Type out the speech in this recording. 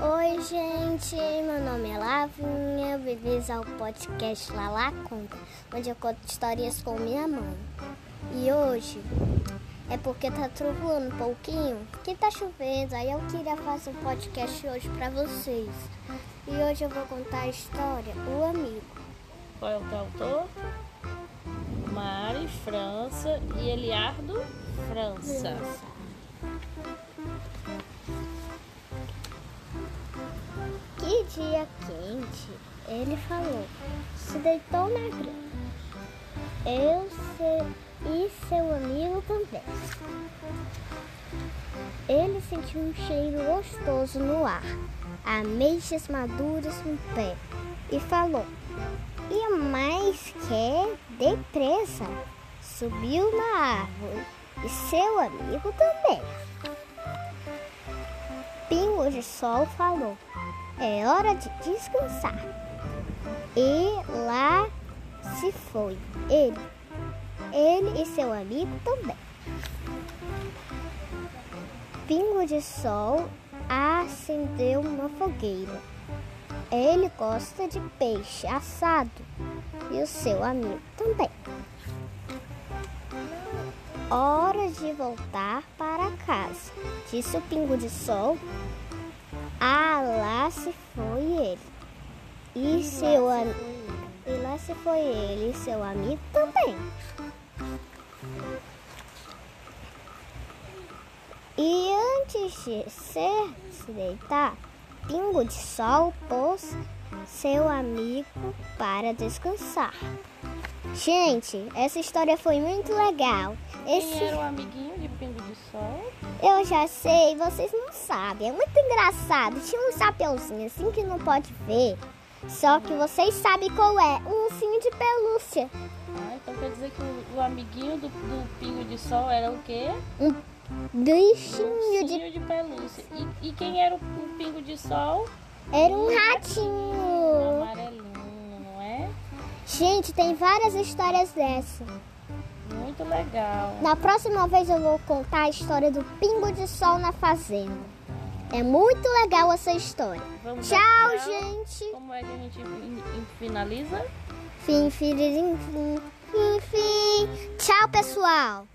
Oi, gente, meu nome é Lavinha, bem-vindos ao podcast Lala Conta, onde eu conto histórias com minha mãe. E hoje é porque tá trovando um pouquinho, que tá chovendo, aí eu queria fazer um podcast hoje pra vocês. E hoje eu vou contar a história O Amigo. Qual é o teu autor? Mari França e Eliardo França. Que dia quente, ele falou. Se deitou na grama. Eu e seu amigo também. Ele sentiu um cheiro gostoso no ar, ameixas maduras no pé, e falou: E mais que depressa, subiu na árvore, e seu amigo também. Pingo de Sol falou: É hora de descansar. E lá se foi ele, ele e seu amigo também. Pingo de Sol acendeu uma fogueira. Ele gosta de peixe assado e o seu amigo também. Hora de voltar para casa, disse o Pingo de Sol. Ah, lá se foi ele. E seu amigo. E lá se foi ele e seu amigo também. E antes de ser, se deitar, Pingo de Sol pôs seu amigo para descansar. Gente, essa história foi muito legal. Esse Quem era o amiguinho de Pingo de Sol? eu já sei, vocês não sabem. É muito engraçado. Tinha um chapeuzinho assim que não pode ver. Só que vocês sabem qual é. Um ursinho de pelúcia. Ah, então quer dizer que o, o amiguinho do, do Pingo de Sol era o quê? Um bichinho de. Ursinho de pelúcia. E, e quem era o, o Pingo de Sol? Era um Um ratinho. Gente, tem várias histórias dessa. Muito legal. Na próxima vez eu vou contar a história do Pingo de Sol na Fazenda. É muito legal essa história. Vamos Tchau, gente. Como é que a gente fin- finaliza? Fim, fim, fim, fim, fim. Tchau, pessoal.